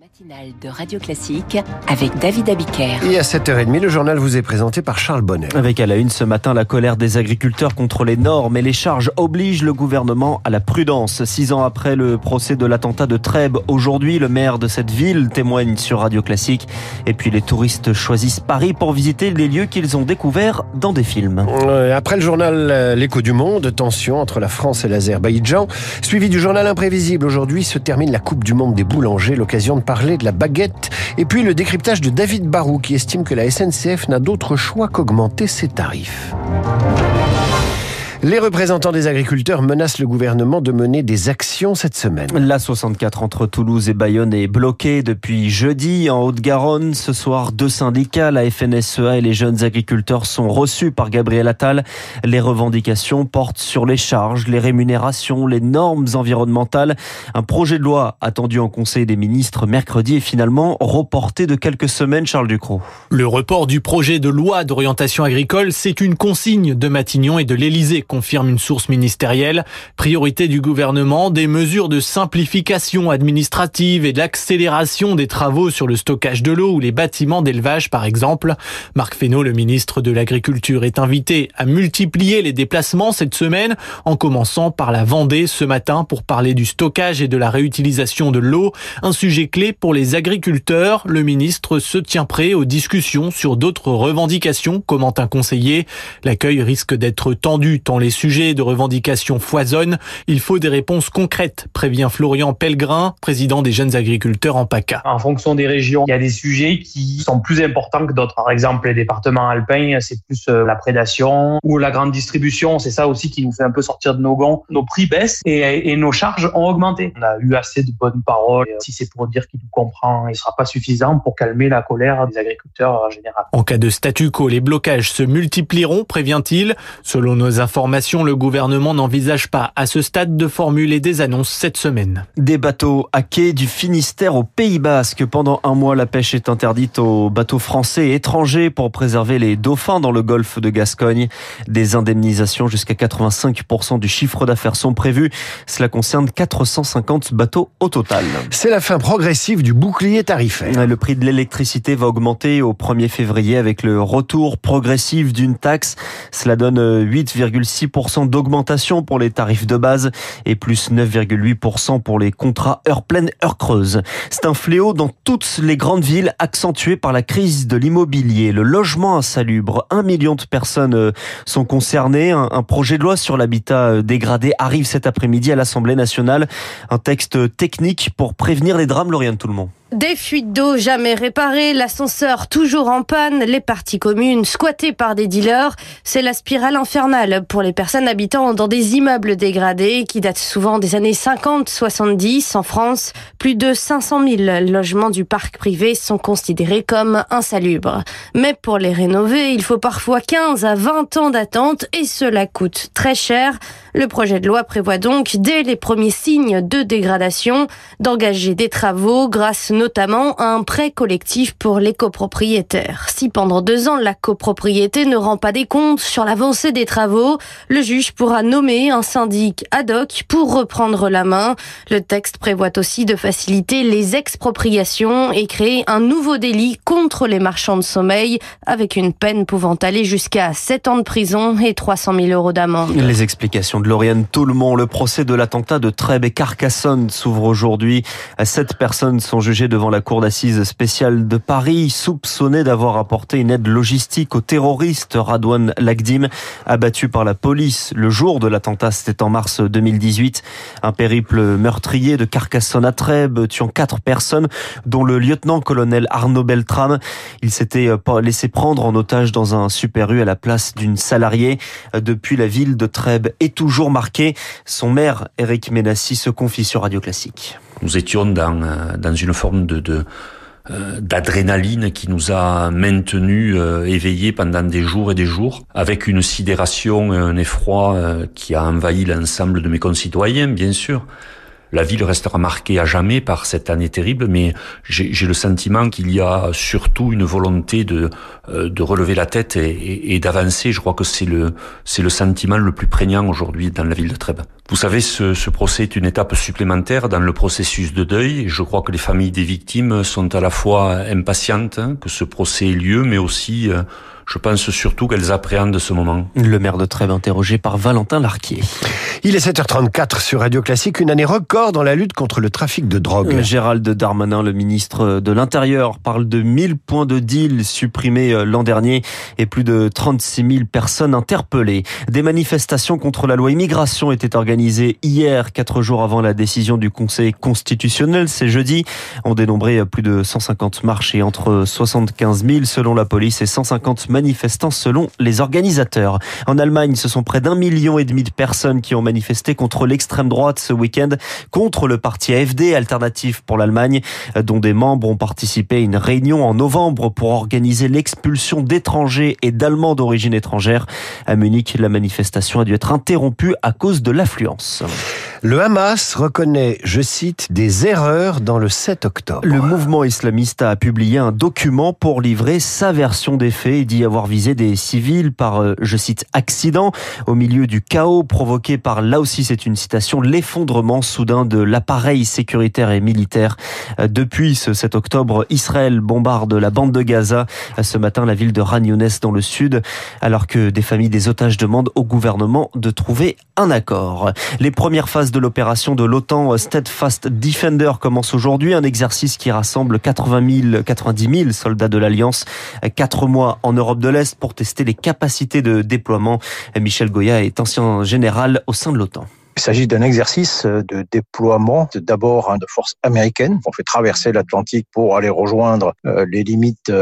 Matinale de Radio Classique avec David Abiker. Et à 7h30, le journal vous est présenté par Charles Bonnet. Avec à la une ce matin la colère des agriculteurs contre les normes et les charges obligent le gouvernement à la prudence. Six ans après le procès de l'attentat de Trèbes, aujourd'hui le maire de cette ville témoigne sur Radio Classique. Et puis les touristes choisissent Paris pour visiter les lieux qu'ils ont découverts dans des films. Euh, Après le journal euh, L'écho du monde, tension entre la France et l'Azerbaïdjan. Suivi du journal imprévisible, aujourd'hui se termine la Coupe du monde des boulangers, l'occasion de parler de la baguette. Et puis le décryptage de David Barou qui estime que la SNCF n'a d'autre choix qu'augmenter ses tarifs. Les représentants des agriculteurs menacent le gouvernement de mener des actions cette semaine. La 64 entre Toulouse et Bayonne est bloquée depuis jeudi en Haute-Garonne. Ce soir, deux syndicats, la FNSEA et les jeunes agriculteurs sont reçus par Gabriel Attal. Les revendications portent sur les charges, les rémunérations, les normes environnementales. Un projet de loi attendu en Conseil des ministres mercredi est finalement reporté de quelques semaines, Charles Ducrot. Le report du projet de loi d'orientation agricole, c'est une consigne de Matignon et de l'Élysée, confirme une source ministérielle. Priorité du gouvernement, des mesures de simplification administrative et d'accélération des travaux sur le stockage de l'eau ou les bâtiments d'élevage, par exemple. Marc Fesneau, le ministre de l'Agriculture, est invité à multiplier les déplacements cette semaine, en commençant par la Vendée ce matin pour parler du stockage et de la réutilisation de l'eau, un sujet clé pour les agriculteurs. Le ministre se tient prêt aux discussions sur d'autres revendications, commente un conseiller. L'accueil risque d'être tendu tant les sujets de revendication foisonnent. Il faut des réponses concrètes, prévient Florian Pellegrin, président des jeunes agriculteurs en PACA. En fonction des régions, il y a des sujets qui sont plus importants que d'autres. Par exemple, les départements alpins, c'est plus euh, la prédation ou la grande distribution. C'est ça aussi qui nous fait un peu sortir de nos gonds. Nos prix baissent et, et nos charges ont augmenté. On a eu assez de bonnes paroles. Si c'est pour dire qu'il nous comprend, il ne sera pas suffisant pour calmer la colère des agriculteurs en général. En cas de statu quo, les blocages se multiplieront, prévient-il. Selon nos informations, le gouvernement n'envisage pas à ce stade de formuler des annonces cette semaine. Des bateaux à quai du Finistère au Pays Basque. Pendant un mois, la pêche est interdite aux bateaux français et étrangers pour préserver les dauphins dans le golfe de Gascogne. Des indemnisations jusqu'à 85% du chiffre d'affaires sont prévues. Cela concerne 450 bateaux au total. C'est la fin progressive du bouclier tarifaire. Le prix de l'électricité va augmenter au 1er février avec le retour progressif d'une taxe. Cela donne 8,6% d'augmentation pour les tarifs de base et plus 9,8% pour les contrats heure pleine, heure creuse. C'est un fléau dans toutes les grandes villes accentué par la crise de l'immobilier. Le logement insalubre, un million de personnes euh, sont concernées. Un projet de loi sur l'habitat euh, dégradé arrive cet après-midi à l'Assemblée nationale. Un texte technique pour prévenir les drames, Lauriane Tout le monde. Des fuites d'eau jamais réparées, l'ascenseur toujours en panne, les parties communes squattées par des dealers. C'est la spirale infernale pour les personnes habitant dans des immeubles dégradés qui datent souvent des années 50-70 en France. Plus de 500 000 logements du parc privé sont considérés comme insalubres. Mais pour les rénover, il faut parfois 15 à 20 ans d'attente et cela coûte très cher. Le projet de loi prévoit donc, dès les premiers signes de dégradation, d'engager des travaux grâce notamment un prêt collectif pour les copropriétaires. Si pendant deux ans la copropriété ne rend pas des comptes sur l'avancée des travaux, le juge pourra nommer un syndic ad hoc pour reprendre la main. Le texte prévoit aussi de faciliter les expropriations et créer un nouveau délit contre les marchands de sommeil avec une peine pouvant aller jusqu'à 7 ans de prison et 300 000 euros d'amende. Les explications de Lauriane Toulmont, le procès de l'attentat de Trèbes et Carcassonne s'ouvre aujourd'hui. Sept personnes sont jugées devant la cour d'assises spéciale de Paris, soupçonnées d'avoir apporté une aide logistique au terroriste Radouane Lagdim, abattu par la police le jour de l'attentat, c'était en mars 2018. Un périple meurtrier de Carcassonne à Trèbes, tuant quatre personnes, dont le lieutenant-colonel Arnaud Beltrame. Il s'était laissé prendre en otage dans un super U à la place d'une salariée. Depuis, la ville de Trèbes est toujours marquée. Son maire, Eric Ménassi, se confie sur Radio Classique. Nous étions dans, dans une forme de, de d'adrénaline qui nous a maintenus euh, éveillés pendant des jours et des jours, avec une sidération un effroi euh, qui a envahi l'ensemble de mes concitoyens, bien sûr. La ville restera marquée à jamais par cette année terrible, mais j'ai le sentiment qu'il y a surtout une volonté de, euh, relever la tête et, et, d'avancer. Je crois que c'est le, le sentiment le plus prégnant aujourd'hui dans la ville de Trèbes. Vous savez, ce, ce, procès est une étape supplémentaire dans le processus de deuil. Je crois que les familles des victimes sont à la fois impatientes hein, que ce procès ait lieu, mais aussi euh, je pense surtout qu'elles appréhendent ce moment. Le maire de Trèves interrogé par Valentin Larquier. Il est 7h34 sur Radio Classique, une année record dans la lutte contre le trafic de drogue. Euh, Gérald Darmanin, le ministre de l'Intérieur, parle de 1000 points de deal supprimés euh, l'an dernier et plus de 36 000 personnes interpellées. Des manifestations contre la loi immigration étaient organisées hier, quatre jours avant la décision du Conseil constitutionnel. C'est jeudi. On dénombrait plus de 150 marches et entre 75 000 selon la police et 150 manifestants selon les organisateurs. En Allemagne, ce sont près d'un million et demi de personnes qui ont manifesté contre l'extrême droite ce week-end, contre le parti AFD, Alternative pour l'Allemagne, dont des membres ont participé à une réunion en novembre pour organiser l'expulsion d'étrangers et d'Allemands d'origine étrangère. À Munich, la manifestation a dû être interrompue à cause de l'affluence. Le Hamas reconnaît, je cite, des erreurs dans le 7 octobre. Le mouvement islamiste a publié un document pour livrer sa version des faits et dit avoir visé des civils par, euh, je cite, accident au milieu du chaos provoqué par, là aussi c'est une citation, l'effondrement soudain de l'appareil sécuritaire et militaire. Euh, depuis ce 7 octobre, Israël bombarde la bande de Gaza. Euh, ce matin, la ville de Ran dans le sud, alors que des familles des otages demandent au gouvernement de trouver un accord. Les premières phases de l'opération de l'OTAN Steadfast Defender commence aujourd'hui, un exercice qui rassemble 80 000, 90 000 soldats de l'Alliance, quatre mois en Europe de l'Est pour tester les capacités de déploiement. Michel Goya est ancien général au sein de l'OTAN. Il s'agit d'un exercice de déploiement d'abord de forces américaines. On fait traverser l'Atlantique pour aller rejoindre les limites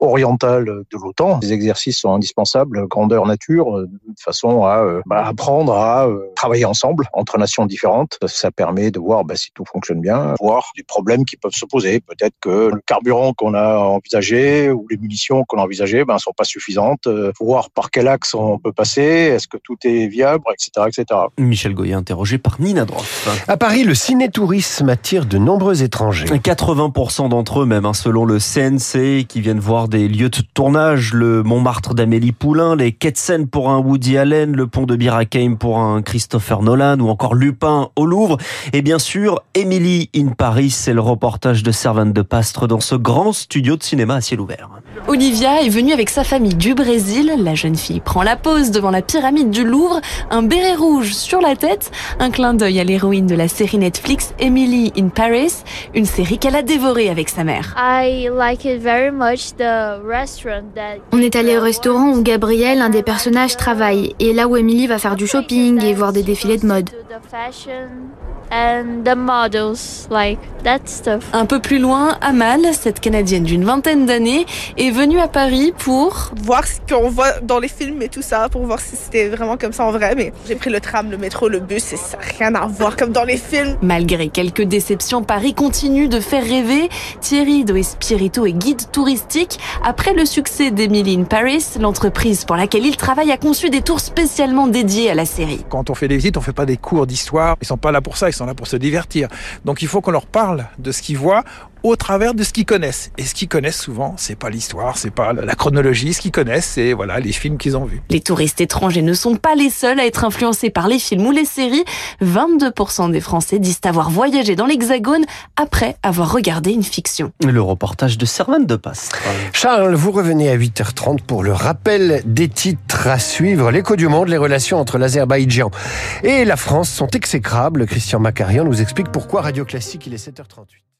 orientales de l'OTAN. Les exercices sont indispensables, grandeur nature, de façon à bah, apprendre à travailler ensemble entre nations différentes. Ça permet de voir bah, si tout fonctionne bien, voir des problèmes qui peuvent se poser. Peut-être que le carburant qu'on a envisagé ou les munitions qu'on a envisagées ben, sont pas suffisantes. Voir par quel axe on peut passer, est-ce que tout est viable, etc., etc. Michel interrogé par Nina Droff. À Paris, le cinétourisme attire de nombreux étrangers. 80% d'entre eux même, hein, selon le CNC, qui viennent voir des lieux de tournage, le Montmartre d'Amélie Poulain, les quais de Seine pour un Woody Allen, le pont de Bir Hakeim pour un Christopher Nolan ou encore Lupin au Louvre. Et bien sûr, Emily in Paris, c'est le reportage de Servante de Pastre dans ce grand studio de cinéma à ciel ouvert. Olivia est venue avec sa famille du Brésil. La jeune fille prend la pose devant la pyramide du Louvre, un béret rouge sur la tête un clin d'œil à l'héroïne de la série Netflix Emily in Paris, une série qu'elle a dévorée avec sa mère. On est allé au restaurant où Gabriel, un des personnages, travaille, et là où Emily va faire du shopping et voir des défilés de mode. Un peu plus loin, Amal, cette Canadienne d'une vingtaine d'années, est venue à Paris pour voir ce qu'on voit dans les films et tout ça, pour voir si c'était vraiment comme ça en vrai. Mais j'ai pris le tram, le métro, le bus, et ça n'a rien à voir comme dans les films. Malgré quelques déceptions, Paris continue de faire rêver. Thierry Do Espirito est guide touristique. Après le succès d'Emily in Paris, l'entreprise pour laquelle il travaille a conçu des tours spécialement dédiés à la série. Quand on fait des visites, on fait pas des d'histoire. Ils sont pas là pour ça, ils sont là pour se divertir. Donc il faut qu'on leur parle de ce qu'ils voient au travers de ce qu'ils connaissent. Et ce qu'ils connaissent souvent, c'est pas l'histoire, c'est pas la chronologie. Ce qu'ils connaissent, c'est voilà les films qu'ils ont vus. Les touristes étrangers ne sont pas les seuls à être influencés par les films ou les séries. 22% des Français disent avoir voyagé dans l'Hexagone après avoir regardé une fiction. Le reportage de Servane de Passe. Charles, vous revenez à 8h30 pour le rappel des titres à suivre. L'écho du monde, les relations entre l'Azerbaïdjan et la France sont exécrables. Christian Macarian nous explique pourquoi Radio Classique, il est 7h38.